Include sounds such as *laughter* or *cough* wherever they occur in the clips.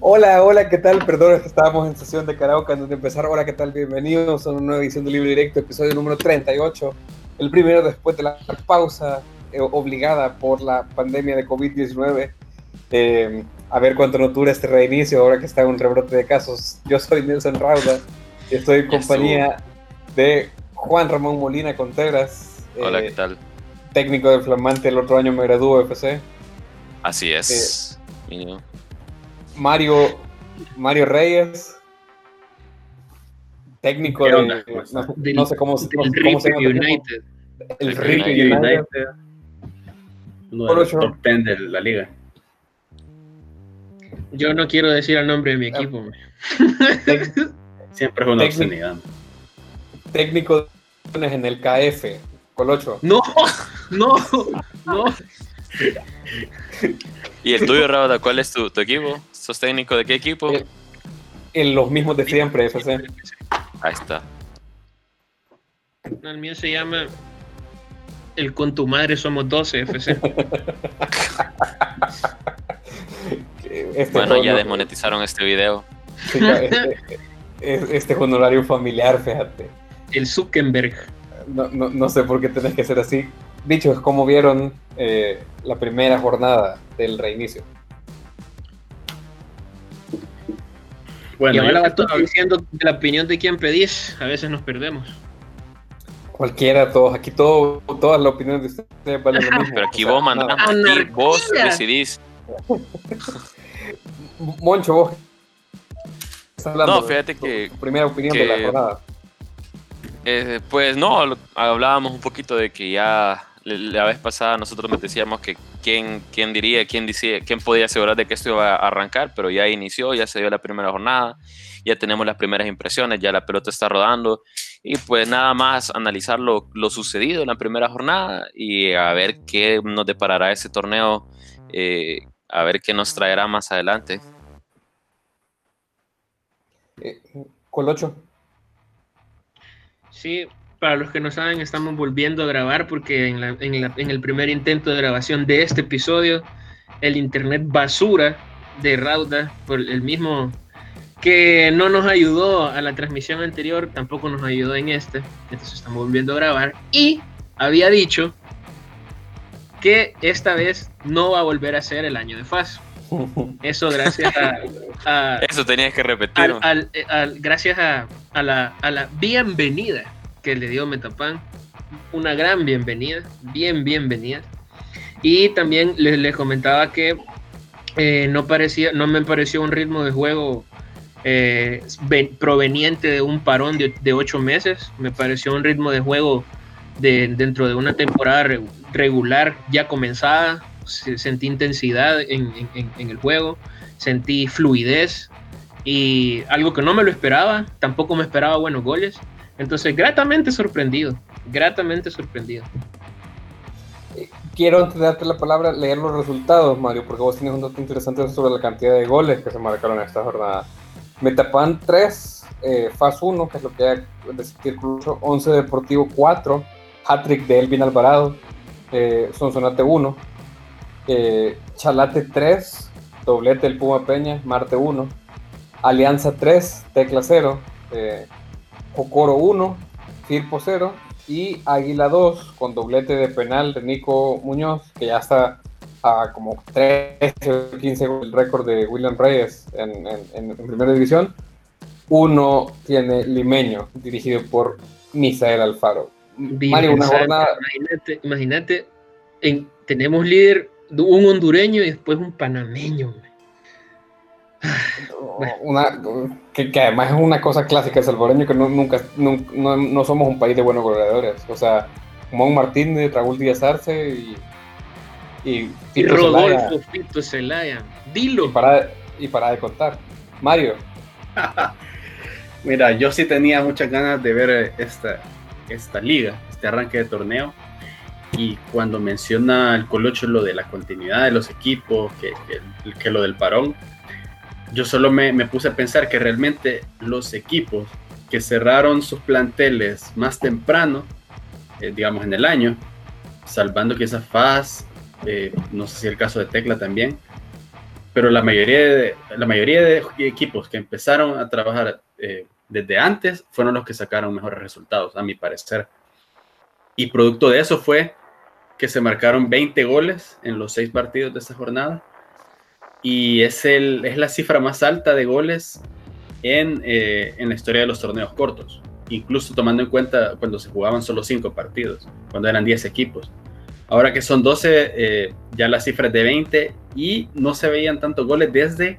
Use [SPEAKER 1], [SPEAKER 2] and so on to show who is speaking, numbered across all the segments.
[SPEAKER 1] Hola, hola, ¿qué tal? Perdón, estábamos en sesión de karaoke antes de empezar. Hola, ¿qué tal? Bienvenidos a una nueva edición de Libre Directo, episodio número 38. El primero después de la pausa eh, obligada por la pandemia de COVID-19. Eh, a ver cuánto nos dura este reinicio ahora que está en un rebrote de casos. Yo soy Nelson Rauda y estoy en compañía de Juan Ramón Molina Contreras.
[SPEAKER 2] Hola,
[SPEAKER 1] eh,
[SPEAKER 2] ¿qué tal?
[SPEAKER 1] Técnico del Flamante, el otro año me graduó FC.
[SPEAKER 2] Así es. niño.
[SPEAKER 1] Mario, Mario Reyes, técnico
[SPEAKER 3] ¿Qué
[SPEAKER 1] de,
[SPEAKER 3] onda?
[SPEAKER 1] no,
[SPEAKER 4] Del-
[SPEAKER 1] no sé cómo, no sé cómo se llama.
[SPEAKER 4] United.
[SPEAKER 1] El
[SPEAKER 2] El United.
[SPEAKER 1] United.
[SPEAKER 3] Uno de los top 10 de la liga.
[SPEAKER 4] Yo no quiero decir el nombre de mi equipo. man.
[SPEAKER 1] Tec-
[SPEAKER 3] Siempre es una
[SPEAKER 1] Técnico.
[SPEAKER 3] obscenidad.
[SPEAKER 1] técnico en el KF, Colocho.
[SPEAKER 4] No, no, no.
[SPEAKER 2] ¿Y el tuyo, Rauda, cuál es tu, tu equipo? ¿Sos técnico de qué equipo?
[SPEAKER 1] Eh, En los mismos de siempre, FC.
[SPEAKER 2] Ahí está.
[SPEAKER 4] El mío se llama El con tu madre somos 12 FC. *laughs*
[SPEAKER 1] Este
[SPEAKER 2] Bueno, ya desmonetizaron este video.
[SPEAKER 1] sí, este, es- este es un horario familiar, fíjate.
[SPEAKER 4] El Zuckerberg.
[SPEAKER 1] No, no, no sé por qué tenés que ser así. Dicho, es como vieron eh, la primera jornada del reinicio.
[SPEAKER 3] Bueno,
[SPEAKER 4] y ahora todo diciendo la opinión de quién pedís. A veces nos perdemos.
[SPEAKER 1] Cualquiera, todos, aquí todo, todas las opiniones de ustedes valen lo *laughs* mismo.
[SPEAKER 2] Pero aquí
[SPEAKER 1] O sea,
[SPEAKER 2] vos mandás, aquí vos
[SPEAKER 4] Anarquía.
[SPEAKER 2] decidís. *laughs*
[SPEAKER 1] Moncho, vos.
[SPEAKER 2] No, fíjate que-
[SPEAKER 1] Tu primera opinión
[SPEAKER 2] que-
[SPEAKER 1] de la jornada.
[SPEAKER 2] Eh, pues no, hablábamos un poquito de que ya la vez pasada nosotros nos decíamos que quién, quién diría, quién decía, quién podía asegurar de que esto iba a arrancar, pero ya inició, ya se dio la primera jornada, ya tenemos las primeras impresiones, ya la pelota está rodando y pues nada más analizar lo, lo sucedido en la primera jornada y a ver qué nos deparará ese torneo, eh, a ver qué nos traerá más adelante.
[SPEAKER 1] Eh, Colocho.
[SPEAKER 4] Sí, para los que no saben, estamos volviendo a grabar porque en, la- en la- en el primer intento de grabación de este episodio, el internet basura de Rauda, por el mismo que no nos ayudó a la transmisión anterior, tampoco nos ayudó en este. Entonces estamos volviendo a grabar. Y había dicho que esta vez no va a volver a ser el año de FAS. *laughs* Eso gracias a- a
[SPEAKER 2] Eso tenías que repetir.
[SPEAKER 4] al- al- eh, al- gracias a, a la, a la bienvenida que le dio Metapan, una gran bienvenida, bien bienvenida. Y también les, comentaba que eh, no, parecía, no me pareció un ritmo de juego eh, ven- proveniente de un parón de, ocho meses, me pareció un ritmo de juego de, dentro de una temporada re- regular ya comenzada, Se- sentí intensidad en- en- en- en el juego, sentí fluidez, y algo que no me lo esperaba, tampoco me esperaba buenos goles. Entonces, gratamente sorprendido, gratamente sorprendido.
[SPEAKER 1] Quiero antes de darte la palabra leer los resultados, Mario, porque vos tienes un dato interesante sobre la cantidad de goles que se marcaron en esta jornada. Metapan 3, eh, FAS 1, que es lo que hay de Círculo 11 Deportivo 4, hat-trick de Elvin Alvarado, eh, Sonsonate 1, eh, Chalate 3, doblete del Puma Peña, Marte 1, Alianza 3, Tecla 0, eh, Jocoro 1, Firpo 0 y Águila 2 con doblete de penal de Nico Muñoz, que ya está a como 13 o 15 el récord de William Reyes en, en- en- primera división. Uno tiene Limeño, dirigido por Misael Alfaro. Mario, una jornada.
[SPEAKER 4] Imagínate, imagínate en- tenemos líder un hondureño y después un panameño. man.
[SPEAKER 1] Una, que, que además es una cosa clásica del salvadoreño que no, nunca, nun- no, no somos un país de buenos goleadores. O sea, Mon Martínez, Raúl Díaz Arce y, y,
[SPEAKER 4] Y
[SPEAKER 1] Zelaya.
[SPEAKER 4] Rodolfo Fito Zelaya. Dilo.
[SPEAKER 1] Y para, y para de contar. Mario, *laughs*
[SPEAKER 3] Mira, yo sí tenía muchas ganas de ver eh, esta, esta liga, este arranque de torneo. Y cuando menciona el Colocho lo de la continuidad de los equipos, que, que- que lo del parón, yo solo me, puse a pensar que realmente los equipos que cerraron sus planteles más temprano, eh, digamos en el año, salvando quizás FAS, eh, no sé si el caso de Tecla también, pero la mayoría de, la mayoría de equipos que empezaron a trabajar eh, desde antes fueron los que sacaron mejores resultados, a mi parecer. Y producto de eso fue que se marcaron 20 goles en los seis partidos de esta jornada. Y es, el, es la cifra más alta de goles en, eh, en la historia de los torneos cortos. Incluso tomando en cuenta cuando se jugaban solo cinco partidos, cuando eran 10 equipos. Ahora que son 12, eh, ya la cifra es de 20 y no se veían tantos goles desde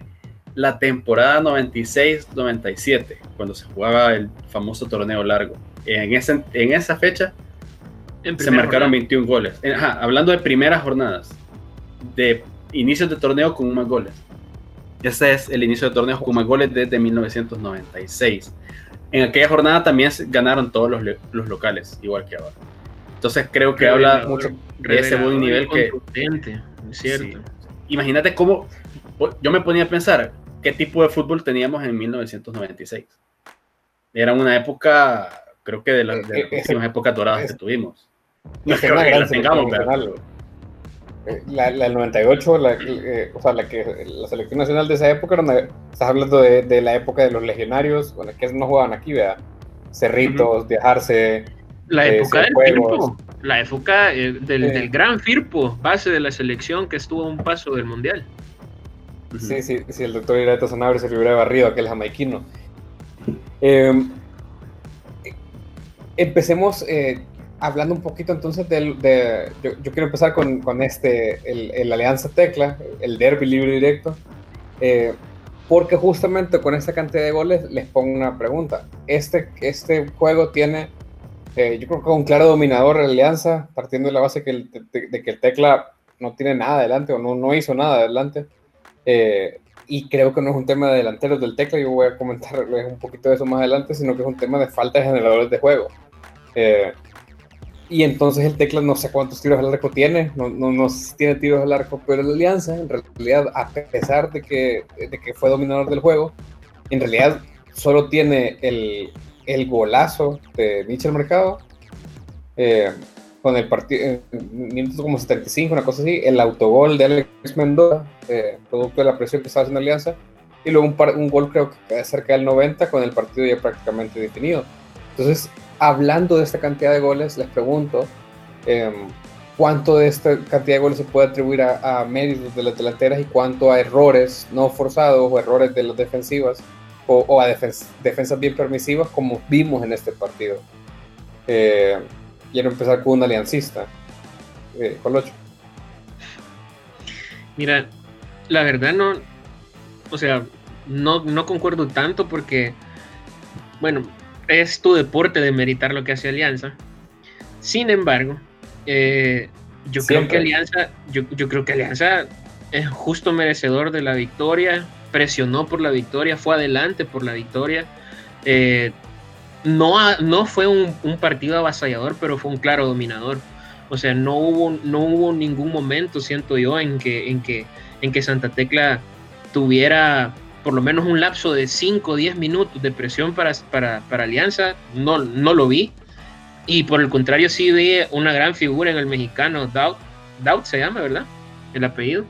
[SPEAKER 3] la temporada 96-97, cuando se jugaba el famoso torneo largo. En, ese, en esa fecha se marcaron 21 goles. hablando de primeras jornadas, de inicios de torneo con más goles. Ese es el inicio de torneo con más goles desde 1996. En aquella jornada también ganaron todos los, los locales, igual que ahora. Entonces creo que habla mucho de ese buen nivel que...
[SPEAKER 4] Es cierto.
[SPEAKER 3] Imagínate cómo... Yo me ponía a pensar qué tipo de fútbol teníamos en 1996. Era una época, creo que de, las últimas épocas doradas que tuvimos.
[SPEAKER 1] No es que la tengamos, pero... Eh, la, la, 98, la, eh, o sea, la, que, la selección nacional de esa época, estás hablando de, de, la época de los legionarios, bueno, que no jugaban aquí, vea, Cerritos, Viajarse,
[SPEAKER 4] la época del Firpo, la época eh, del, gran Firpo, base de la selección que estuvo a un paso del Mundial.
[SPEAKER 1] Sí, sí, sí, el doctor Irato Sanabria se hubiera barrido aquel jamaiquino. Em, empecemos eh, hablando un poquito entonces del, de, yo, quiero empezar con, con este, el, el, Alianza Tecla, el derby libre directo, eh, porque justamente con esta cantidad de goles les pongo una pregunta. Este, este juego tiene eh, yo creo que un claro dominador de Alianza, partiendo de la base que el, de, que el Tecla no tiene nada adelante o no, no hizo nada adelante. Eh, y creo que no es un tema de delanteros del Tecla, yo voy a comentarles un poquito de eso más adelante, sino que es un tema de falta de generadores de juego. Eh, y entonces el Tecla no sé cuántos tiros al arco tiene, no, no, no tiene tiros al arco, pero la Alianza, en realidad, a pesar de que, de que fue dominador del juego, en realidad solo tiene el, el golazo de Michel Mercado, eh, con el partido, minutos como 75, una cosa así, el autogol de Alex Mendoza, eh, producto de la presión que estaba haciendo Alianza, y luego un, un gol creo que cerca del 90 con el partido ya prácticamente definido. Entonces, hablando de esta cantidad de goles, les pregunto, em, ¿cuánto de esta cantidad de goles se puede atribuir a, méritos de las delanteras y cuánto a errores no forzados o errores de las defensivas o, a defensas bien permisivas como vimos en este partido. Eh, quiero empezar con un aliancista, eh, Colocho.
[SPEAKER 4] Mira, la verdad no, o sea, no, no concuerdo tanto porque, bueno, es tu deporte de meritar lo que hace Alianza. Sin embargo, eh, yo creo que Alianza, yo, yo, creo que Alianza es justo merecedor de la victoria presionó por la victoria, fue adelante por la victoria. Eh, no, no fue un, partido avasallador, pero fue un claro dominador. O sea, no hubo, no hubo ningún momento, siento yo, en que, en que, en que Santa Tecla tuviera por lo menos un lapso de 5 o 10 minutos de presión para, para, Alianza. No, no lo vi. Y por el contrario, sí vi una gran figura en el mexicano, Doubt, Doubt se llama, ¿verdad? El apellido.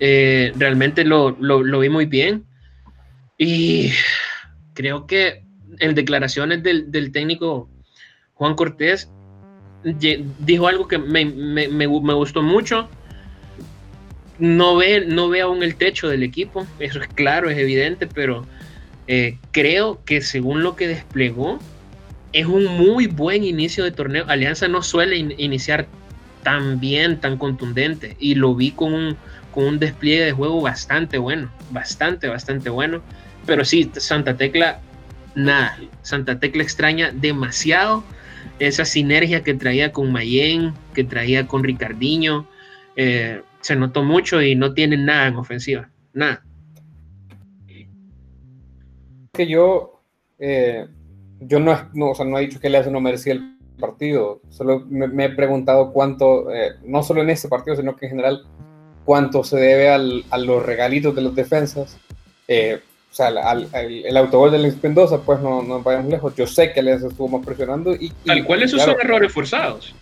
[SPEAKER 4] Eh, realmente lo, vi muy bien. Y creo que en declaraciones del, técnico Juan Cortés dijo algo que me, gustó mucho. No ve, no ve aún el techo del equipo, eso es claro, es evidente, pero eh, creo que según lo que desplegó, es un muy buen inicio de torneo. Alianza no suele iniciar tan bien, tan contundente, y lo vi con un, con un despliegue de juego bastante bueno, bastante, bastante bueno. Pero sí, Santa Tecla, nada. Santa Tecla extraña demasiado esa sinergia que traía con Mayen, que traía con Ricardiño. Eh, se notó mucho y no tienen nada en ofensiva, nada.
[SPEAKER 1] Que yo, eh, yo no, no, o sea, no he dicho que le hace no merecía el partido, solo me, he preguntado cuánto, eh, no solo en este partido, sino que en general, cuánto se debe al, a los regalitos de los defensas. Eh, o sea, al, el autogol de Luis Mendoza, pues no, no vayamos lejos. Yo sé que les estuvo más presionando. Y,
[SPEAKER 4] Tal cual esos son errores forzados.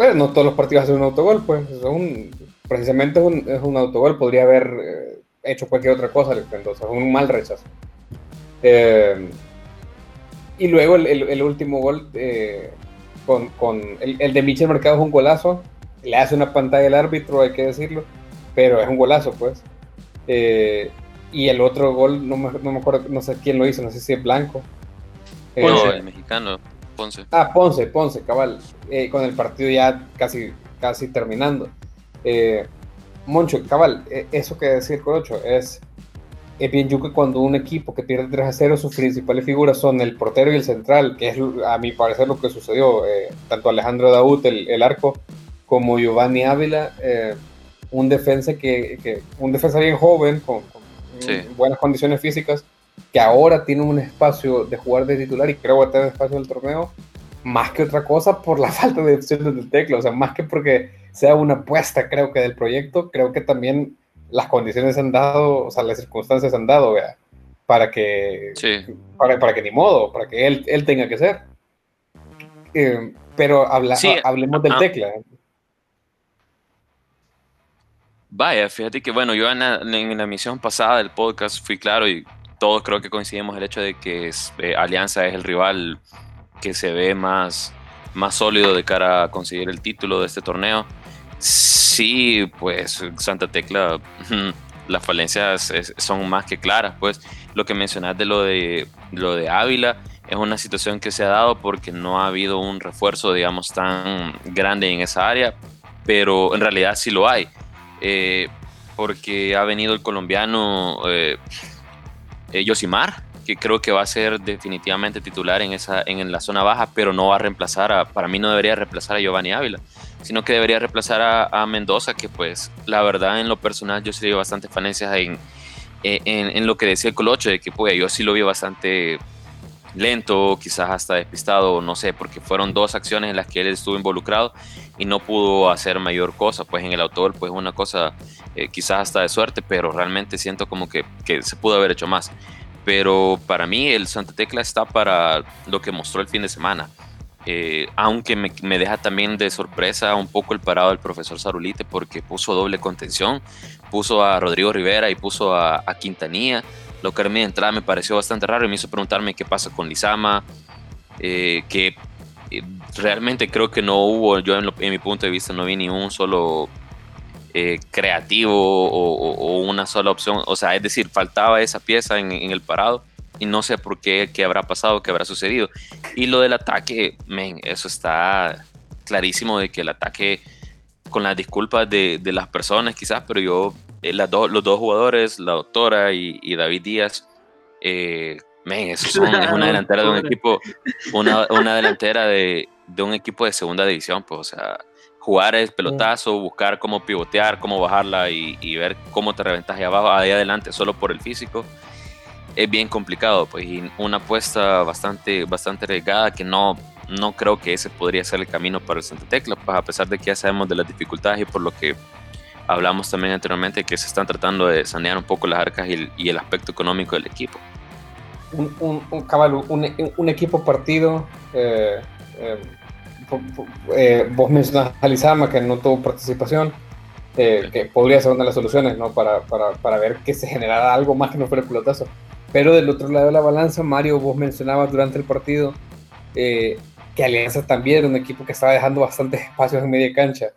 [SPEAKER 1] Pues no todos los partidos hacen un autogol, pues son precisamente es un, es un autogol, podría haber eh, hecho cualquier otra cosa Mendoza, un mal rechazo. Eh, y luego el, el, último gol eh, con, con el, el, de Michel Mercado es un golazo, le hace una pantalla el árbitro, hay que decirlo, pero es un golazo, pues. y el otro gol, no me, no me, acuerdo, no sé quién lo hizo, no sé si es Blanco.
[SPEAKER 2] no, el mexicano, Ponce.
[SPEAKER 1] Ah, Ponce, Ponce, cabal, con el partido ya casi, casi terminando. Eh, Moncho, cabal, e, eso que decía el Corocho es, es bien yuque cuando un equipo que pierde 3 a 0, sus principales figuras son el portero y el central, que es a mi parecer lo que sucedió. Eh, tanto Alejandro Daud, el, arco, como Giovanni Ávila, eh, un defensa que, un defensa bien joven, con, buenas condiciones físicas, que ahora tiene un espacio de jugar de titular y creo que va a tener espacio en el torneo, más que otra cosa por la *laughs* falta de opciones del tecla, o sea, más que porque sea una apuesta, creo que del proyecto, creo que también las condiciones han dado, o sea, las circunstancias han dado, para que, para, para, que ni modo, para que él, él tenga que ser. Eh, pero habla, hablemos del ah. tecla.
[SPEAKER 2] Vaya, fíjate que bueno, yo en la, en la, emisión pasada del podcast fui claro y todos creo que coincidimos el hecho de que eh, Alianza es el rival que se ve más, más sólido de cara a conseguir el título de este torneo. Sí, pues Santa Tecla, las falencias son más que claras. Pues lo que mencionas de lo de, lo de Ávila es una situación que se ha dado porque no ha habido un refuerzo, digamos, tan grande en esa área, pero en realidad sí lo hay. Eh, porque ha venido el colombiano eh, eh Yosimar, que creo que va a ser definitivamente titular en, esa, en la zona baja, pero no va a reemplazar a, para mí no debería reemplazar a Giovanni Ávila, sino que debería reemplazar a, Mendoza, que pues la verdad en lo personal yo sí bastante falencias en, en, en, lo que decía el Colocho, de que pues yo sí lo vi bastante lento, quizás hasta despistado, no sé, porque fueron dos acciones en las que él estuvo involucrado y no pudo hacer mayor cosa, pues en el autor pues una cosa eh, quizás hasta de suerte, pero realmente siento como que, que se pudo haber hecho más pero para mí el Santa Tecla está para lo que mostró el fin de semana. Eh, aunque me, deja también de sorpresa un poco el parado del profesor Sarulite porque puso doble contención, puso a Rodrigo Rivera y puso a, Quintanilla, lo que a mí de entrada me pareció bastante raro y me hizo preguntarme qué pasa con Lizama, eh, que realmente creo que no hubo, yo en, mi punto de vista no vi ni un solo eh, creativo o, una sola opción. O sea, es decir, faltaba esa pieza en, el parado y no sé por qué, qué habrá pasado, qué habrá sucedido. Y lo del ataque, men, eso está clarísimo de que el ataque, con las disculpas de, las personas quizás, pero yo, eh, los dos jugadores, la doctora y, David Díaz, eh, men, eso son, *laughs* es una delantera de un equipo, una, una delantera de, de un equipo de segunda división, pues, o sea, jugar el pelotazo, buscar cómo pivotear, cómo bajarla y, ver cómo te reventas ahí abajo, ahí adelante, solo por el físico, es bien complicado. Pues, y una apuesta bastante, bastante arriesgada que no, no creo que ese podría ser el camino para el Santa Tecla, pues a pesar de que ya sabemos de las dificultades y por lo que hablamos también anteriormente, que se están tratando de sanear un poco las arcas y el, aspecto económico del equipo.
[SPEAKER 1] Un, un, un, un equipo partido. Eh, eh eh, vos mencionas a Lizama que no tuvo participación, eh, que podría ser una de las soluciones, ¿no? Para, para, para, ver que se generara algo más que no fuera el pelotazo. Pero del otro lado de la balanza, Mario, vos mencionabas durante el partido eh, que Alianza también era un equipo que estaba dejando bastantes espacios en media cancha.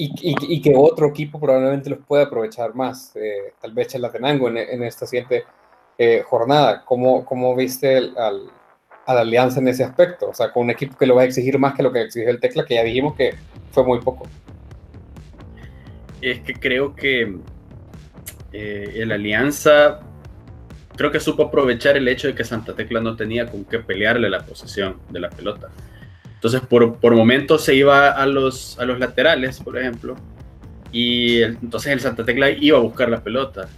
[SPEAKER 1] Y, y, que otro equipo probablemente los pueda aprovechar más, tal vez Chalatenango en, en esta siguiente jornada. ¿Cómo, ¿Cómo, viste al, a la alianza en ese aspecto, o sea, con un equipo que lo va a exigir más que lo que exigió el Tecla, que ya dijimos que fue muy poco.
[SPEAKER 3] Es que creo que eh, el Alianza creo que supo aprovechar el hecho de que Santa Tecla no tenía con qué pelearle la posesión de la pelota. Entonces, por, por momentos se iba a los, a los laterales, por ejemplo, y entonces el Santa Tecla iba a buscar la pelota.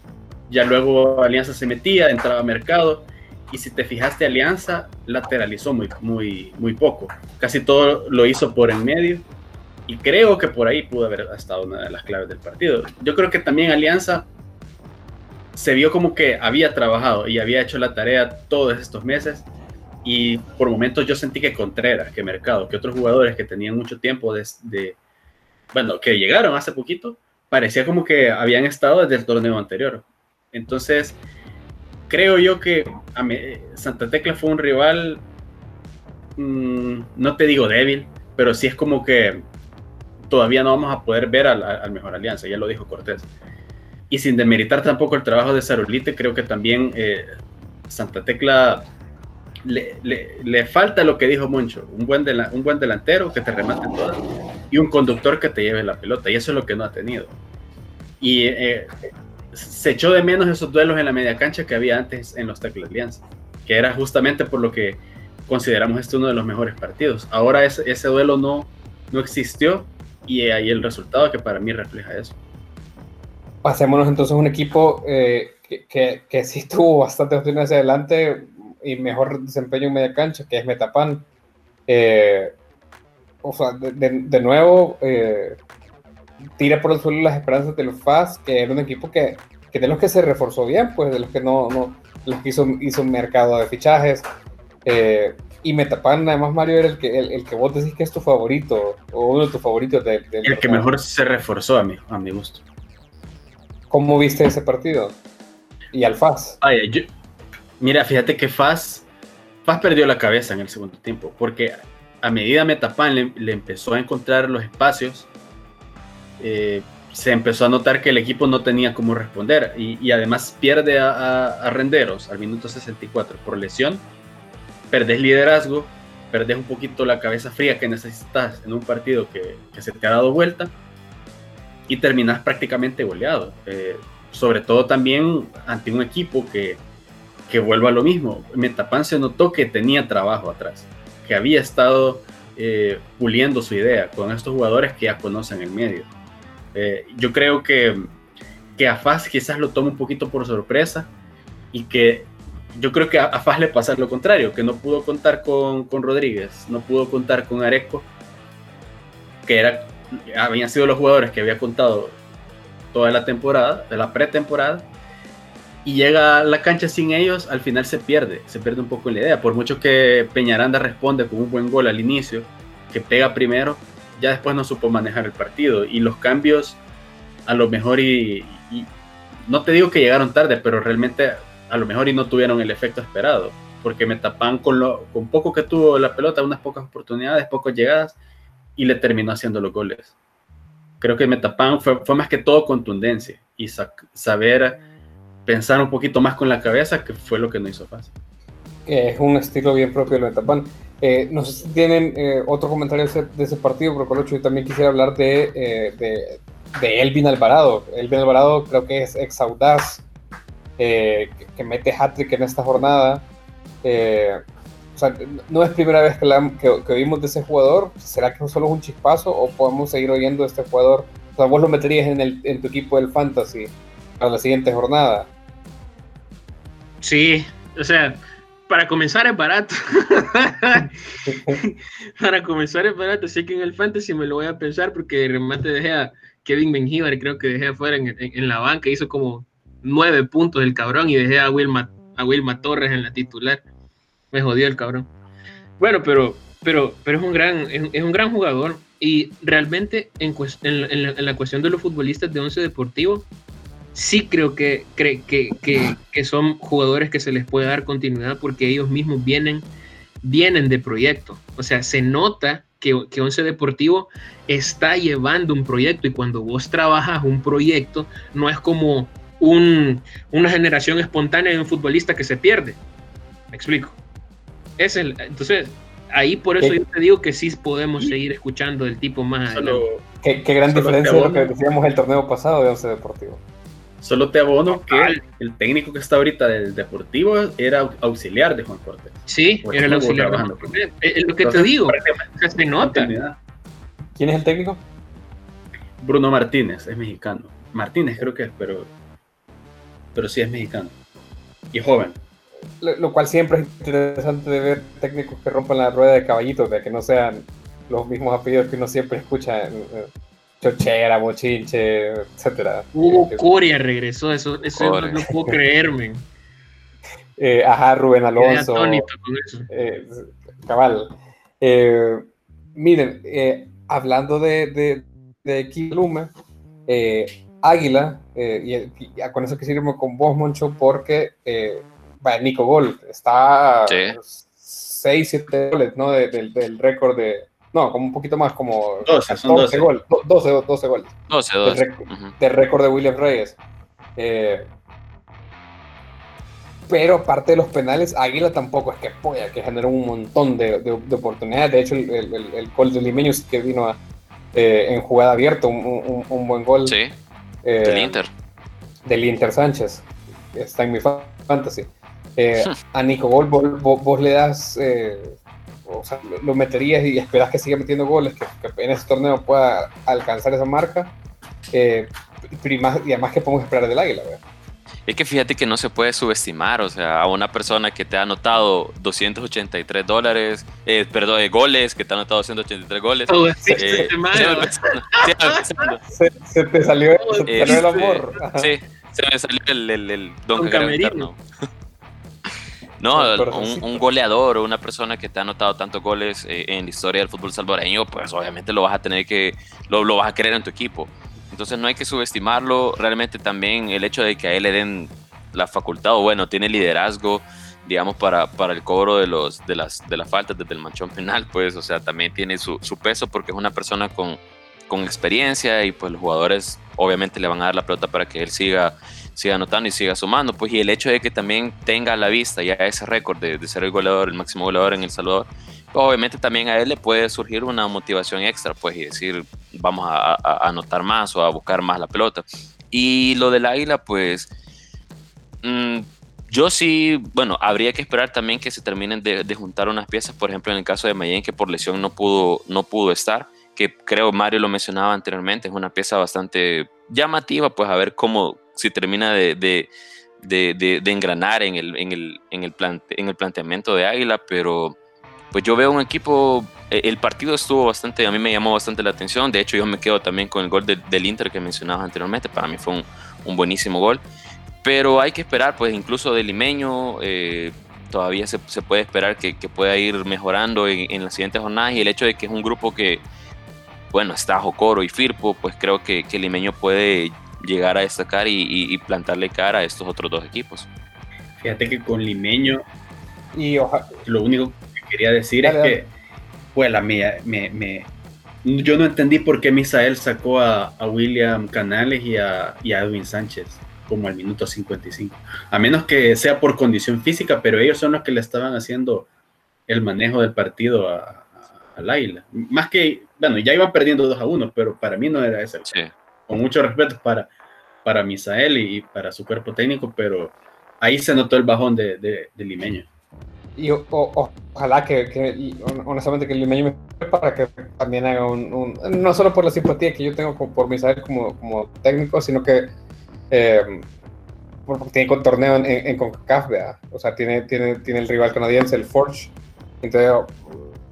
[SPEAKER 3] Ya luego Alianza se metía, entraba a mercado y si te fijaste, Alianza lateralizó muy, muy, muy poco. Casi todo lo hizo por en medio. Y creo que por ahí pudo haber estado una de las claves del partido. Yo creo que también Alianza se vio como que había trabajado y había hecho la tarea todos estos meses. Y por momentos yo sentí que Contreras, que Mercado, que otros jugadores que tenían mucho tiempo de, bueno, que llegaron hace poquito, parecía como que habían estado desde el torneo anterior. Entonces, creo yo que Santa Tecla fue un rival, mm, no te digo débil, pero sí es como que todavía no vamos a poder ver al, mejor alianza, ya lo dijo Cortés. Y sin demeritar tampoco el trabajo de Sarulite, creo que también eh, Santa Tecla le, falta lo que dijo Moncho, un buen, un buen delantero que te remate todas y un conductor que te lleve la pelota, y eso es lo que no ha tenido. Y eh, se echó de menos esos duelos en la media cancha que había antes en los Tecla Alianza, que era justamente por lo que consideramos este uno de los mejores partidos. Ahora ese, ese duelo no, no existió y ahí el resultado que para mí refleja eso.
[SPEAKER 1] Pasémonos entonces a un equipo eh, que, que, que, sí tuvo bastante opciones hacia adelante, y mejor desempeño en media cancha, que es Metapan. Eh, o sea, de, nuevo, eh, tira por el suelo las esperanzas de los FAS, que era un equipo que, que de los que se reforzó bien, pues de los que no, no los que hizo, hizo un mercado de fichajes. Eh, y Metapan, además, Mario, era el que, el, que vos decís que es tu favorito, o uno de tus favoritos. De,
[SPEAKER 3] el que mejor se reforzó a mi, a mi gusto.
[SPEAKER 1] ¿Cómo viste ese partido? Y al FAS.
[SPEAKER 3] Ay, yo, Mira, fíjate que Faz, Faz perdió la cabeza en el segundo tiempo, porque a medida Metapan le, empezó a encontrar los espacios, eh, se empezó a notar que el equipo no tenía cómo responder y, además pierde a, Renderos al minuto 64 por lesión, perdes liderazgo, perdes un poquito la cabeza fría que necesitas en un partido que, se te ha dado vuelta y terminas prácticamente goleado. Eh, sobre todo también ante un equipo que, que vuelva a lo mismo. Metapan se notó que tenía trabajo atrás, que había estado eh, puliendo su idea con estos jugadores que ya conocen el medio. Eh, yo creo que, que a Faz quizás lo toma un poquito por sorpresa y que yo creo que a, Faz le pasa lo contrario, que no pudo contar con, con Rodríguez, no pudo contar con Areco, que era, habían sido los jugadores que había contado toda la temporada, de la pretemporada, y llega a la cancha sin ellos, al final se pierde, se pierde un poco la idea. Por mucho que Peñaranda responde con un buen gol al inicio, que pega primero, ya después no supo manejar el partido. Y los cambios, a lo mejor, y, no te digo que llegaron tarde, pero realmente a lo mejor y no tuvieron el efecto esperado. Porque Metapan con, lo, con poco que tuvo la pelota, unas pocas oportunidades, pocas llegadas, y le terminó haciendo los goles. Creo que Metapan fue, fue más que todo contundencia y saber pensar un poquito más con la cabeza, que fue lo que no hizo fácil.
[SPEAKER 1] Es un estilo bien propio del Metapan. Eh, no sé si tienen eh, otro comentario de ese, partido, pero con yo también quisiera hablar de, eh, de, de, Elvin Alvarado. Elvin Alvarado creo que es ex audaz, que, mete hat-trick en esta jornada. o sea, no es primera vez que, la, que, oímos de ese jugador. ¿Será que solo es un chispazo o podemos seguir oyendo de este jugador? O sea, vos lo meterías en, el, en tu equipo del Fantasy para la siguiente jornada.
[SPEAKER 4] Sí, o sea, para comenzar es barato. *laughs* para comenzar es barato. Sé que en el fantasy me lo voy a pensar porque de remate dejé a Kevin Benjivar, creo que dejé afuera en, la banca, hizo como nueve puntos el cabrón y dejé a Wilma, a Wilma Torres en la titular. Me jodió el cabrón. Bueno, pero, pero, pero es, un gran, es, un gran jugador y realmente en, en, la, cuestión de los futbolistas de Once Deportivo, sí creo que, que, que, son jugadores que se les puede dar continuidad porque ellos mismos vienen, vienen de proyecto. O sea, se nota que, que Once Deportivo está llevando un proyecto y cuando vos trabajas un proyecto no es como un, una generación espontánea de un futbolista que se pierde. Me explico. Es el, entonces, ahí por eso yo te digo que sí podemos seguir escuchando del tipo más.
[SPEAKER 1] qué, gran diferencia de lo que decíamos el torneo pasado de Once Deportivo.
[SPEAKER 3] Solo te abono que el técnico que está ahorita del Deportivo era auxiliar de Juan Cortés.
[SPEAKER 4] Sí, era el auxiliar. Es lo que te digo, se nota.
[SPEAKER 1] ¿Quién es el técnico?
[SPEAKER 3] Bruno Martínez, es mexicano. Martínez creo que es, pero, pero sí es mexicano. Y joven.
[SPEAKER 1] Lo, cual siempre es interesante de ver técnicos que rompan la rueda de caballitos, de que no sean los mismos apellidos que uno siempre escucha en, Chochera, Bochinche, etcétera.
[SPEAKER 4] Hugo Coria regresó, eso, eso no, puedo creerme. *laughs*
[SPEAKER 1] Eh, ajá, Rubén Alonso. Eh, cabal. Eh, miren, hablando de, de Quilume, eh, Águila, eh, y, con eso quisiera con vos, Moncho, porque eh, Nico Gol está 6, 7 goles ¿no? del récord de. No, como un poquito más, como
[SPEAKER 3] 12, 12.
[SPEAKER 1] goles. 12, 12 goles.
[SPEAKER 2] 12, 12.
[SPEAKER 1] Del, récord de William Reyes. Eh, pero aparte de los penales, Águila tampoco es que apoya, que generó un montón de, de, oportunidades. De hecho, el, el, el, gol de Limeño sí que vino eh, en jugada abierta, un, un, buen gol.
[SPEAKER 2] Sí, eh, del Inter.
[SPEAKER 1] Del Inter Sánchez. Está en mi fantasy. Eh, *laughs* a Nico Gol, vos, le das, o sea, lo meterías y esperas que siga metiendo goles, que, en ese torneo pueda alcanzar esa marca. y, más, y además que podemos esperar del Águila, ¿verdad?
[SPEAKER 2] Es que fíjate que no se puede subestimar, o sea, a una persona que te ha anotado 283 dólares, eh, perdón, goles, que te ha anotado 283 goles.
[SPEAKER 1] se, te salió, el amor.
[SPEAKER 2] Sí, se me salió el, el, don interno. No, un, goleador o una persona que te ha anotado tantos goles eh, en la historia del fútbol salvadoreño, pues obviamente lo vas a tener que, lo, lo vas a querer en tu equipo. Entonces no hay que subestimarlo. Realmente también el hecho de que a él le den la facultad, o bueno, tiene liderazgo, digamos, para, para el cobro de, los, de, las, de las faltas desde el manchón penal, pues, o sea, también tiene su, su peso porque es una persona con, con experiencia y pues los jugadores obviamente le van a dar la pelota para que él siga, siga anotando y siga sumando. Pues y el hecho de que también tenga a la vista ya ese récord de, de, ser el goleador, el máximo goleador en El Salvador, obviamente también a él le puede surgir una motivación extra, pues, y decir, vamos a, anotar más o a buscar más la pelota. Y lo del águila, pues, mm, yo sí, bueno, habría que esperar también que se terminen de, juntar unas piezas, por ejemplo, en el caso de Mayen, que por lesión no pudo, no pudo estar, que creo Mario lo mencionaba anteriormente, es una pieza bastante llamativa, pues a ver cómo si termina de, de de, engranar en el, en, el, en, el en el planteamiento de Águila, pero pues yo veo un equipo, e, el partido estuvo bastante, a mí me llamó bastante la atención, de hecho yo me quedo también con el gol del Inter que mencionabas anteriormente, para mí fue un, buenísimo gol, pero hay que esperar, pues incluso del limeño, eh, todavía se, puede esperar que, pueda ir mejorando en, las siguientes jornadas y el hecho de que es un grupo que, bueno, está Jocoro y Firpo, pues creo que, que limeño puede llegar a destacar y, plantarle cara a estos otros dos equipos.
[SPEAKER 3] Fíjate que con limeño y lo único quería decir es que, pues, la mía, me, yo no entendí por qué Misael sacó a, William Canales y a, Edwin Sánchez como al minuto 55. A menos que sea por condición física, pero ellos son los que le estaban haciendo el manejo del partido a, Laila. Más que, bueno, ya iban perdiendo 2 a 1, pero para mí no era eso. Con mucho respeto para, para Misael y, para su cuerpo técnico, pero ahí se notó el bajón de, de Limeño.
[SPEAKER 1] Y ojalá que, honestamente que limeño me para que también haga un, no solo por la simpatía que yo tengo por Misael como, como técnico, sino que eh, porque tiene un torneo en, en, CONCACAF, o sea, tiene, tiene, tiene el rival canadiense, el Forge, entonces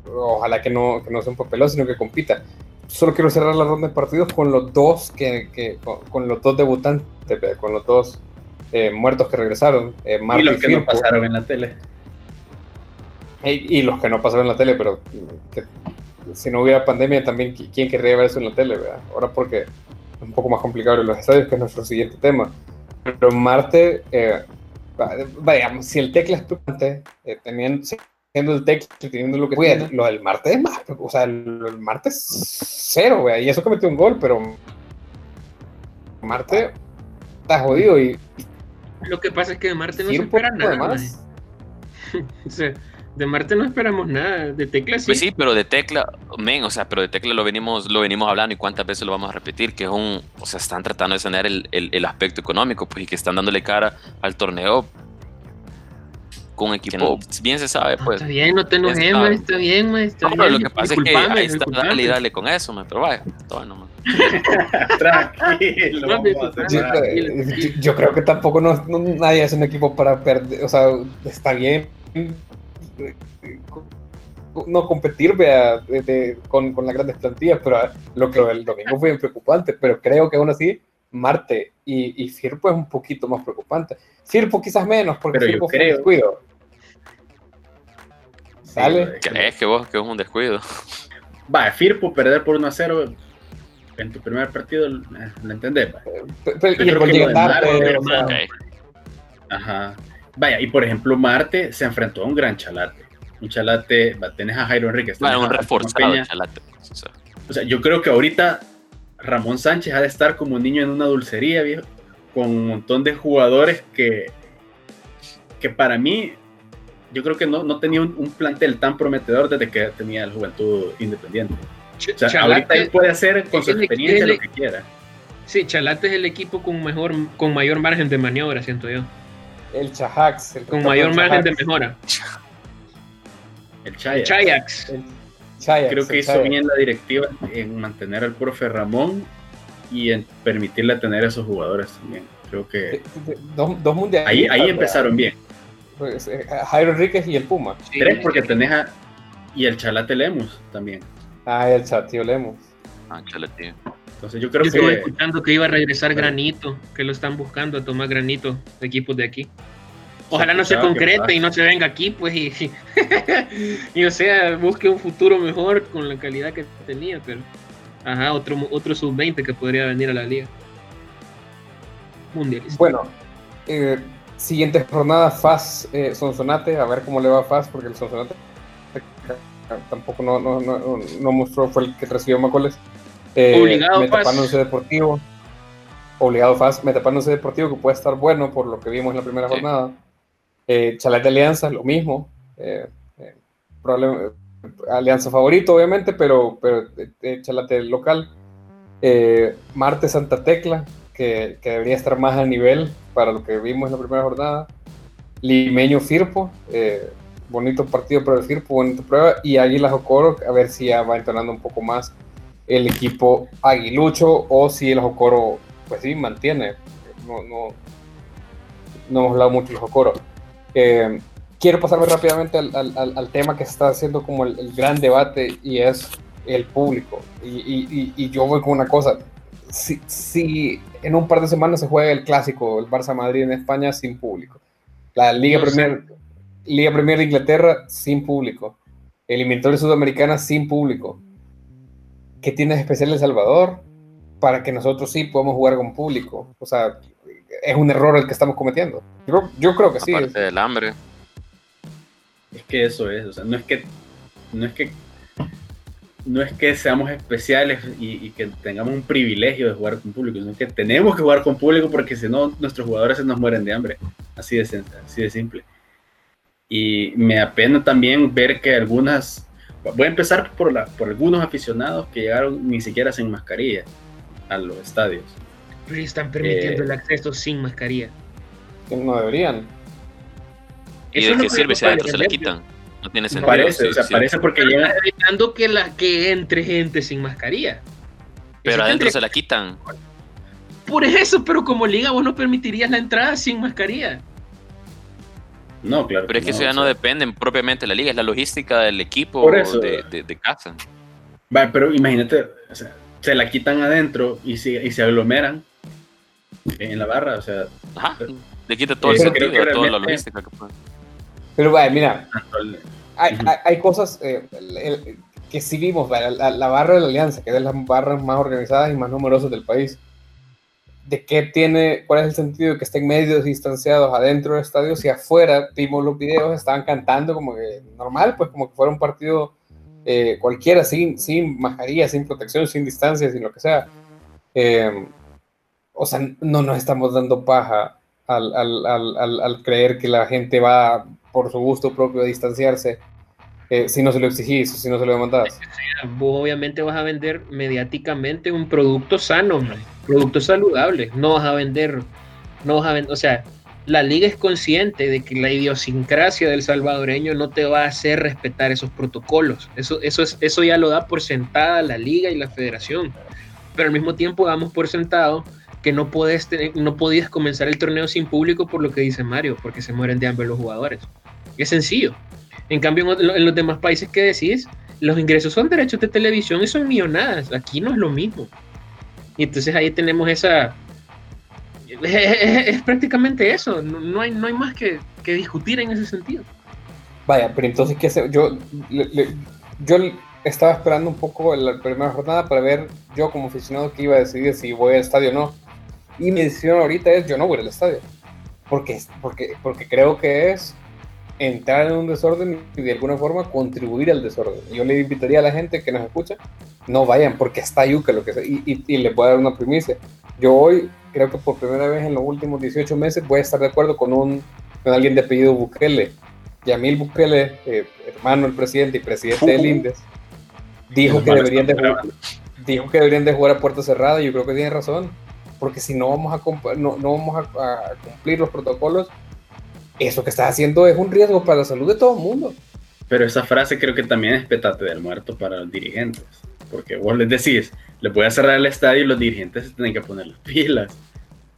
[SPEAKER 1] ojalá que no, que no sea un papelón, sino que compita. Solo quiero cerrar la ronda de partidos con los dos que, que con, los dos debutantes, con los dos eh, muertos que regresaron,
[SPEAKER 3] eh, y los que no pasaron en la tele
[SPEAKER 1] y, los que no pasaron en la tele, pero si no hubiera pandemia también, ¿quién querría ver eso en la tele? ¿verdad? Ahora porque es un poco más complicado en los estadios, que es nuestro siguiente tema. Pero Marte, eh, vaya, si el tecla es teniendo, siendo el tecla, teniendo lo que lo del Marte es más, o sea, el, Marte es cero, ¿verdad? y eso que metió un gol, pero Marte está jodido y...
[SPEAKER 4] Lo que pasa es que de Marte no se espera nada. Más. *laughs* o sea, de Marte no esperamos nada, de Tecla sí.
[SPEAKER 2] Pues sí, pero de Tecla, men, o sea, pero de Tecla lo venimos, lo venimos hablando y cuántas veces lo vamos a repetir, que es un, o sea, están tratando de sanear el, el, aspecto económico, pues, y que están dándole cara al torneo con equipo, bien se sabe, pues.
[SPEAKER 4] Está bien, no te enojes, man, está bien, man, está bien.
[SPEAKER 2] lo que pasa es que ahí está, dale y dale con eso, man, pero vaya, todo no, *laughs*
[SPEAKER 3] Tranquilo.
[SPEAKER 1] yo, creo que tampoco no, nadie es un equipo para perder, o sea, está bien no competir vea, con, con, las grandes plantillas, pero lo que el domingo fue preocupante, pero creo que aún así Marte y, y Firpo es un poquito más preocupante. Firpo quizás menos, porque
[SPEAKER 3] pero
[SPEAKER 1] Firpo
[SPEAKER 3] fue un
[SPEAKER 1] descuido.
[SPEAKER 2] ¿Sale? ¿Crees que vos que es un descuido? *laughs*
[SPEAKER 3] Va, Firpo perder por 1 a 0 en tu primer partido, eh, ¿lo entendés?
[SPEAKER 1] Pe- pe-
[SPEAKER 3] Yo
[SPEAKER 1] y
[SPEAKER 3] de
[SPEAKER 1] llegar.
[SPEAKER 3] Ajá. Vaya, y por ejemplo, Marte se enfrentó a un gran chalate. Un chalate, va, tenés a Jairo Enríquez.
[SPEAKER 2] Bueno, un reforzado, chalate. pues, o sea.
[SPEAKER 3] O sea, yo creo que ahorita Ramón Sánchez ha de estar como un niño en una dulcería, viejo, con un montón de jugadores que, que para mí, yo creo que no, no tenía un, un plantel tan prometedor desde que tenía el Juventud Independiente.
[SPEAKER 4] Ch-
[SPEAKER 3] O sea,
[SPEAKER 4] Chalate-
[SPEAKER 3] ahorita él puede hacer con su experiencia
[SPEAKER 4] el-
[SPEAKER 3] lo que quiera.
[SPEAKER 4] Sí, Chalate es el equipo con mejor, con mayor margen de maniobra, siento yo.
[SPEAKER 1] el Chajax. el
[SPEAKER 4] Con mayor margen de mejora.
[SPEAKER 3] El Chaya.
[SPEAKER 4] Chayax.
[SPEAKER 1] el Chajax,
[SPEAKER 3] Creo que hizo bien la directiva en mantener al profe Ramón y en permitirle tener a esos jugadores también. Creo que
[SPEAKER 1] De- de- Dos, dos mundiales.
[SPEAKER 3] ahí, ahí empezaron bien.
[SPEAKER 1] Pues, eh, Jairo Enríquez y el Puma.
[SPEAKER 4] Sí.
[SPEAKER 3] Tres porque tenés a... Y el Chalate Lemus también.
[SPEAKER 1] Ah, el Chatío Lemos.
[SPEAKER 2] Ah, chalate.
[SPEAKER 3] Entonces yo creo
[SPEAKER 4] Yo estuve
[SPEAKER 3] que...
[SPEAKER 4] escuchando que iba a regresar Granito, que lo están buscando a tomar Granito equipos de aquí. Ojalá no se
[SPEAKER 3] que
[SPEAKER 4] concrete y no se venga aquí, pues, y, *laughs* y, o sea, busque un futuro mejor con la calidad que tenía, pero, ajá, otro, otro sub-20 que podría venir a la liga. Mundialista.
[SPEAKER 1] Bueno, eh, siguiente jornada, FAS eh, Sonsonate, a ver cómo le va a FAS, porque el Sonsonate tampoco no, no, no, no mostró, fue el que recibió Macoles. Eh,
[SPEAKER 4] Obligado.
[SPEAKER 1] Once Deportivo, obligado FAS, Metapán Once Deportivo, que puede estar bueno por lo que vimos en la primera
[SPEAKER 2] Sí.
[SPEAKER 1] jornada. Eh, Chalate Alianza, lo mismo. Eh, eh, probable- alianza favorito, obviamente, pero, pero Chalate local. Marte Santa Tecla, que, que debería estar más a nivel para lo que vimos en la primera jornada. Limeño Firpo, eh, bonito partido para el Firpo, bonita prueba. Y Águilas Ocoro, a ver si ya va entonando un poco más el equipo aguilucho o si el Jocoro, pues sí, mantiene. No, no, no hemos hablado mucho del Jocoro. Eh, quiero pasarme rápidamente al, al- al- al tema que está haciendo como el, gran debate y es el público. Y yo voy con una cosa. Si, si en un par de semanas se juega el clásico, el Barça Madrid en España sin público. La Liga. Premier, Liga Premier de Inglaterra sin público. Eliminatoria Sudamericana sin público. ¿Qué tiene de especial El Salvador para que nosotros sí podamos jugar con público? O sea, es un error el que estamos cometiendo. Yo, creo- yo creo que sí.
[SPEAKER 2] Aparte del hambre.
[SPEAKER 3] Es que eso es, o sea, no es que... No es que no es que seamos especiales y, y que tengamos un privilegio de jugar con público, sino que tenemos que jugar con público porque si no, nuestros jugadores se nos mueren de hambre. Así de, así de simple. Y me apena también ver que algunas. Voy a empezar por, la, por algunos aficionados que llegaron ni siquiera sin mascarilla a los estadios.
[SPEAKER 4] Pero están permitiendo
[SPEAKER 3] Eh,
[SPEAKER 4] el acceso sin mascarilla.
[SPEAKER 1] no deberían.
[SPEAKER 2] ¿Y de qué sirve si adentro se la quitan? No tiene sentido.
[SPEAKER 3] Parece,
[SPEAKER 2] sí,
[SPEAKER 3] o sea,
[SPEAKER 2] sí.
[SPEAKER 3] parece porque
[SPEAKER 4] estás evitando que, la, que entre gente sin mascarilla.
[SPEAKER 2] Pero
[SPEAKER 4] Eso
[SPEAKER 2] adentro se la quitan.
[SPEAKER 4] Por eso, pero como liga vos no permitirías la entrada sin mascarilla.
[SPEAKER 3] No, claro.
[SPEAKER 2] Pero es que eso ya
[SPEAKER 3] o
[SPEAKER 2] no depende propiamente de la liga, es la logística del equipo
[SPEAKER 3] Por eso.
[SPEAKER 2] de, de, de casa.
[SPEAKER 3] Va, pero imagínate, o sea, se la quitan adentro y, si- y se aglomeran en la barra, o sea,
[SPEAKER 2] Ajá. Le quita todo el sentido, toda la logística que puede.
[SPEAKER 1] Pero vaya, mira, hay,
[SPEAKER 3] Ujú.
[SPEAKER 1] hay, hay cosas eh, el- el- que sí vimos, vaya, la, la barra de la Alianza, que es de las barras más organizadas y más numerosas del país. ¿De qué tiene, cuál es el sentido de que estén medios distanciados adentro del estadio si afuera vimos los videos, estaban cantando como que normal, pues como que fuera un partido eh, cualquiera, sin, sin mascarilla, sin protección, sin distancia, sin lo que sea? Eh, o sea, no nos estamos dando paja al, al, al, al, creer que la gente va por su gusto propio a distanciarse eh, si no se lo exigís si no se lo demandás.
[SPEAKER 4] Vos obviamente vas a vender mediáticamente un producto sano, producto saludable. No vas a vender, no vas a vender, o sea, la liga es consciente de que la idiosincrasia del salvadoreño no te va a hacer respetar esos protocolos. Eso, eso, es, eso ya lo da por sentada la liga y la federación. Pero al mismo tiempo damos por sentado que no, podés tener- no podías comenzar el torneo sin público por lo que dice Mario, porque se mueren de hambre los jugadores. Es sencillo. En cambio, en, los demás países que decís, los ingresos son derechos de televisión y son millonadas. Aquí no es lo mismo. Y entonces ahí tenemos esa... Es, prácticamente eso. No, no hay, no hay más que, que discutir en ese sentido.
[SPEAKER 1] Vaya, pero entonces, ¿qué hace? Yo, le- le- yo estaba esperando un poco la primera jornada para ver yo como aficionado que iba a decidir si voy al estadio o no. Y mi decisión ahorita es yo no voy al estadio. Porque, porque, porque creo que es entrar en un desorden y de alguna forma contribuir al desorden. Yo le invitaría a la gente que nos escucha, no vayan porque está yuca lo que sea. Y, y, y les voy a dar una primicia. Yo hoy, creo que por primera vez en los últimos 18 meses, voy a estar de acuerdo con, un, con alguien de apellido Bukele. Yamil Bukele, eh, hermano del presidente y presidente del INDES, dijo que, deberían de jugar, dijo que deberían de jugar a puerta cerrada y yo creo que tiene razón. Porque si no vamos a, no, no vamos a, a cumplir los protocolos, eso que estás haciendo es un riesgo para la salud de todo el mundo.
[SPEAKER 3] Pero esa frase creo que también es petate del muerto para los dirigentes. Porque vos les decís, le voy a cerrar el estadio y los dirigentes se tienen que poner las pilas.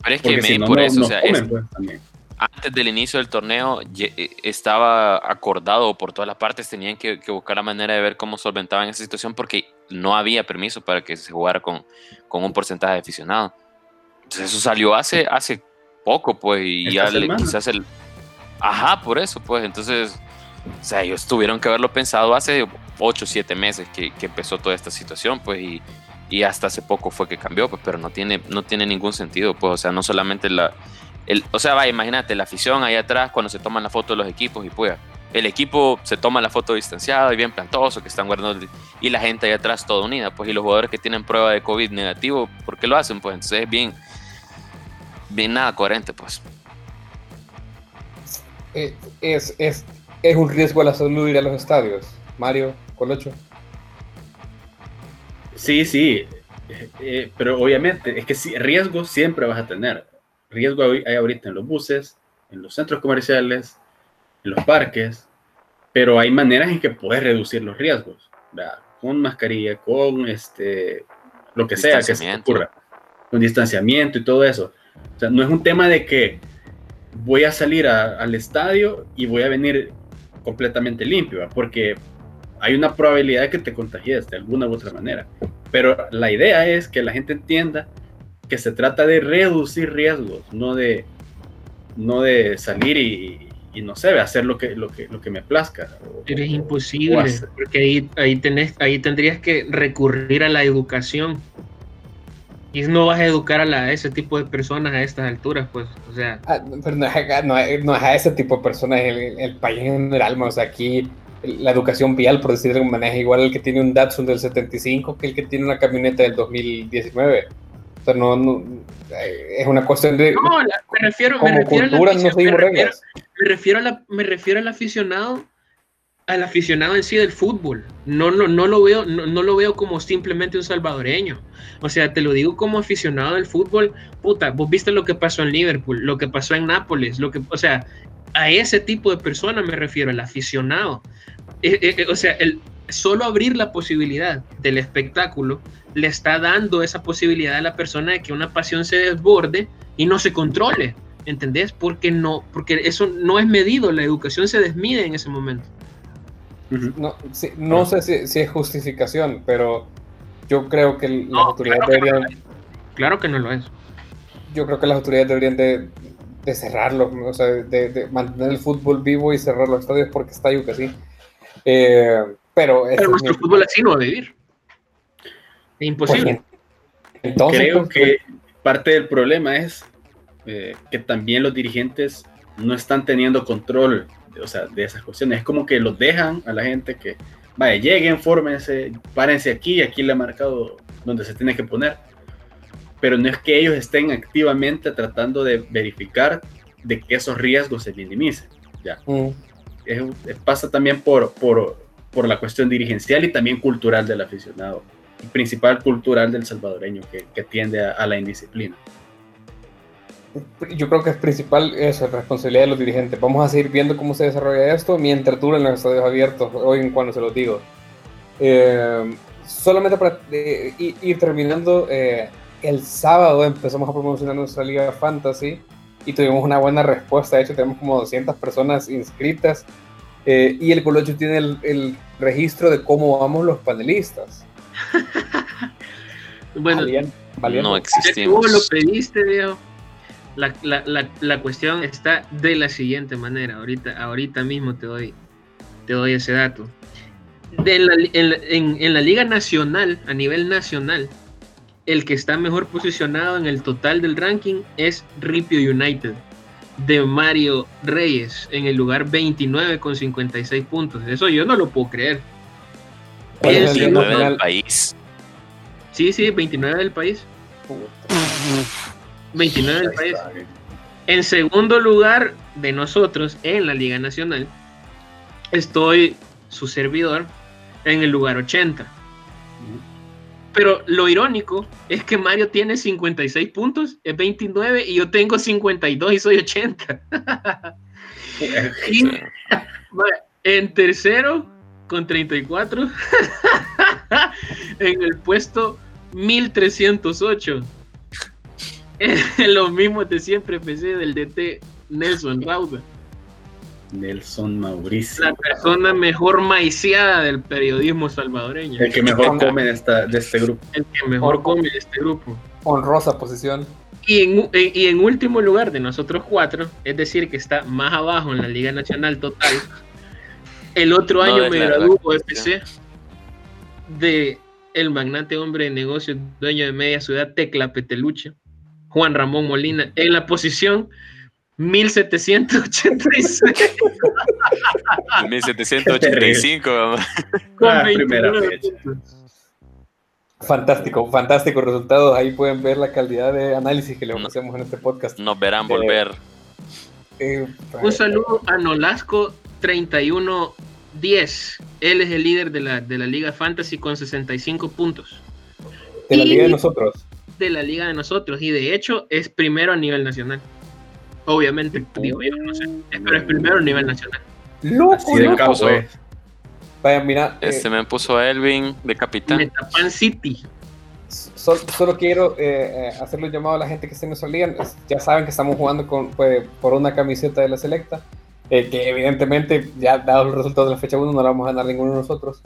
[SPEAKER 2] Pero es que me, si no, por no, eso, no o sea, comen, es, pues, antes del inicio del torneo eh, estaba acordado por todas las partes, tenían que, que, buscar la manera de ver cómo solventaban esa situación porque no había permiso para que se jugara con, con un porcentaje de aficionado. Entonces eso salió hace, hace poco, pues, y ya le, quizás el... Ajá, por eso, pues, entonces, o sea, ellos tuvieron que haberlo pensado hace 8 o 7 meses que, que, empezó toda esta situación, pues, y, y, hasta hace poco fue que cambió, pues, pero no tiene, no tiene ningún sentido, pues, o sea, no solamente la el, o sea, vaya, imagínate la afición ahí atrás cuando se toman la foto de los equipos y pues el equipo se toma la foto distanciada y bien plantoso, que están guardando, y la gente ahí atrás toda unida, pues, y los jugadores que tienen prueba de COVID negativo, ¿por qué lo hacen? Pues entonces es bien, bien nada coherente, pues.
[SPEAKER 1] Es, es, es un riesgo a la salud ir a los estadios, Mario, Colocho.
[SPEAKER 3] Sí, sí, eh, pero obviamente, es que sí, riesgo siempre vas a tener riesgo hay ahorita en los buses, en los centros comerciales, en los parques, pero hay maneras en que puedes reducir los riesgos, ¿verdad? con mascarilla, con este, lo que sea que se ocurra, con distanciamiento y todo eso. O sea, no es un tema de que voy a salir a, al estadio y voy a venir completamente limpio, porque hay una probabilidad de que te contagies de alguna u otra manera. Pero la idea es que la gente entienda que se trata de reducir riesgos, no de, no de salir y, y no sé, hacer lo que, lo que, lo que me plazca.
[SPEAKER 4] Pero es imposible, porque ahí, ahí, tenés, ahí tendrías que recurrir a la educación. Y no vas a educar a, la, a ese tipo de personas a estas alturas, pues, o sea...
[SPEAKER 1] Ah, pero no es, no, no es, a ese tipo de personas, el, el país en general, o sea, aquí la educación vial, por decirlo de alguna manera, es igual el que tiene un Datsun del 75 que el que tiene una camioneta del 2019. O sea, no, no, es una cuestión de.
[SPEAKER 4] No, me refiero, como me refiero cultura, no seguimos reglas. Me refiero, a la, me refiero al aficionado, al aficionado en sí del fútbol. No, no, no lo veo, no, no, lo veo como simplemente un salvadoreño. O sea, te lo digo como aficionado del fútbol. Puta, vos viste lo que pasó en Liverpool, lo que pasó en Nápoles, lo que, o sea, a ese tipo de persona me refiero, al aficionado. Eh, eh, eh, o sea, el, solo abrir la posibilidad del espectáculo le está dando esa posibilidad a la persona de que una pasión se desborde y no se controle, ¿entendés? Porque no, porque eso no es medido, la educación se desmide en ese momento.
[SPEAKER 1] No, sí, no sé si, si, es justificación, pero yo creo que las no, autoridades claro deberían...
[SPEAKER 4] Que no claro que no lo es.
[SPEAKER 1] Yo creo que las autoridades deberían de, de cerrarlo, o sea, de, de, mantener el fútbol vivo y cerrar los estadios porque está yuca, sí. Eh, pero,
[SPEAKER 4] pero nuestro mi... fútbol así no va a vivir. Es imposible.
[SPEAKER 3] Entonces, Creo pues, que parte del problema es eh, que también los dirigentes no están teniendo control o sea, de esas cuestiones. Es como que los dejan a la gente que, vaya, lleguen, fórmense, párense aquí, aquí le ha marcado donde se tiene que poner. Pero no es que ellos estén activamente tratando de verificar de que esos riesgos se minimicen. Ya. Mm. Es, pasa también por, por, por la cuestión dirigencial y también cultural del aficionado, y principal cultural del salvadoreño que, que tiende a, a, la indisciplina.
[SPEAKER 1] Yo creo que es principal eso, responsabilidad de los dirigentes. Vamos a seguir viendo cómo se desarrolla esto mientras duren los estadios abiertos, hoy en cuando se los digo. Eh, solamente para eh, ir terminando, eh, el sábado empezamos a promocionar nuestra liga fantasy y tuvimos una buena respuesta. De hecho, tenemos como 200 personas inscritas eh, y el Colocho tiene el, el, registro de cómo vamos los panelistas. *laughs*
[SPEAKER 4] bueno,
[SPEAKER 2] Valien, no existimos.
[SPEAKER 4] Tú lo pediste, Leo. La, la, la, la, cuestión está de la siguiente manera. Ahorita, ahorita mismo te doy, te doy ese dato. de la, en, en- en la Liga Nacional, a nivel nacional, el que está mejor posicionado en el total del ranking es Ripio United de Mario Reyes en el lugar 29 con 56 puntos. Eso yo no lo puedo creer.
[SPEAKER 1] ¿Cuál es el
[SPEAKER 4] Sí,
[SPEAKER 1] Liga
[SPEAKER 2] Nueve
[SPEAKER 1] Nacional?
[SPEAKER 2] del país.
[SPEAKER 4] Sí, sí, 29 del país. 29 del país. En segundo lugar de nosotros en la Liga Nacional, estoy su servidor en el lugar 80. Pero lo irónico es que Mario tiene 56 puntos, es 29 y yo tengo 52 y soy 80. Y vaya, en tercero con 34, *laughs* en el puesto 1308. *laughs* Los mismos de siempre PC del DT Nelson Rauda.
[SPEAKER 3] Nelson Mauricio.
[SPEAKER 4] La persona mejor maiciada del periodismo salvadoreño.
[SPEAKER 3] El que mejor come de, esta, de este grupo.
[SPEAKER 4] El que mejor come de este grupo.
[SPEAKER 1] Honrosa posición.
[SPEAKER 4] Y en, en- y en último lugar de nosotros cuatro, es decir, que está más abajo en la Liga Nacional total, el otro
[SPEAKER 2] No
[SPEAKER 4] año me graduó. FC de el magnate hombre de negocios, dueño de media ciudad, Tecla Peteluche, Juan Ramón Molina, en la posición 1786
[SPEAKER 2] 1785. *laughs* vamos.
[SPEAKER 4] con
[SPEAKER 3] Ah,
[SPEAKER 4] 29
[SPEAKER 3] primera fecha.
[SPEAKER 1] Fantástico, fantástico resultados. Ahí pueden ver la calidad de análisis que le
[SPEAKER 2] No.
[SPEAKER 1] ofrecemos en este podcast.
[SPEAKER 2] Nos verán volver.
[SPEAKER 1] Eh,
[SPEAKER 4] Un saludo a Nolasco 3110. Él es el líder de la, de la Liga Fantasy con 65 puntos.
[SPEAKER 1] de la liga de nosotros.
[SPEAKER 4] De la liga de nosotros y de hecho es primero a nivel nacional. Obviamente, digo yo, no sé, pero es primero a nivel nacional.
[SPEAKER 1] ¡Loco!
[SPEAKER 3] De
[SPEAKER 1] loco! Vaya, mira, eh,
[SPEAKER 2] Este me puso a Elvin de capitán.
[SPEAKER 4] Metapan City.
[SPEAKER 1] sol- solo quiero eh, eh, hacerle un llamado a la gente que nuestra liga. Es- Ya saben que estamos jugando con, pues, por una camiseta de la selecta. eh, que evidentemente, ya dados los resultados de la fecha 1, no la vamos a ganar ninguno de nosotros.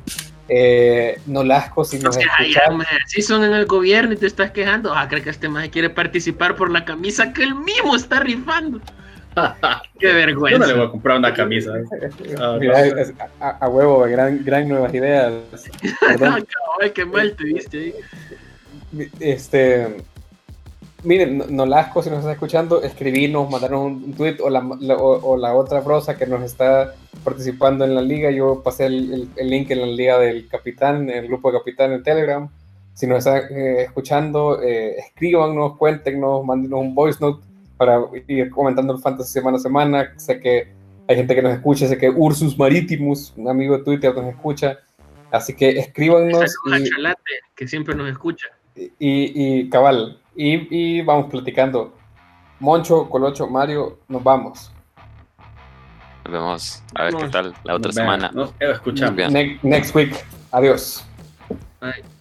[SPEAKER 1] Eh, Nolasco, si
[SPEAKER 4] No
[SPEAKER 1] nos escuchas,
[SPEAKER 4] si son en el gobierno y te estás quejando, ah, creo que este más quiere participar por la camisa que él mismo está rifando. *laughs* Qué
[SPEAKER 3] Yo no
[SPEAKER 4] vergüenza.
[SPEAKER 3] le voy a comprar una camisa. Ah,
[SPEAKER 1] Mira,
[SPEAKER 3] no.
[SPEAKER 1] es- a, a huevo, gran, gran nuevas ideas. *laughs* Perdón.
[SPEAKER 4] Ay, qué mal te viste ahí.
[SPEAKER 1] Este, miren, No- Nolasco, si nos está escuchando, escribirnos, mandarnos un, tweet o la, la- o, o la otra brosa que nos está participando en la liga. Yo pasé el, el- el link en la liga del capitán, en el grupo de capitán en Telegram. Si nos está eh, escuchando, eh, escríbanos, cuéntenos, mándenos un voice note para ir comentando el fantasy semana a semana. Sé que hay gente que nos escucha, sé que Ursus Maritimus, un amigo de Twitter, nos escucha. Así que escríbanos
[SPEAKER 4] a
[SPEAKER 1] y,
[SPEAKER 4] Chalate, que siempre nos escucha.
[SPEAKER 1] y, y cabal, y, y vamos platicando. Moncho, Colocho, Mario, nos vamos.
[SPEAKER 2] Nos vemos a ver qué tal la otra semana.
[SPEAKER 3] Nos escuchamos.
[SPEAKER 2] Bien.
[SPEAKER 1] Ne- next week. Adiós.
[SPEAKER 4] Bye.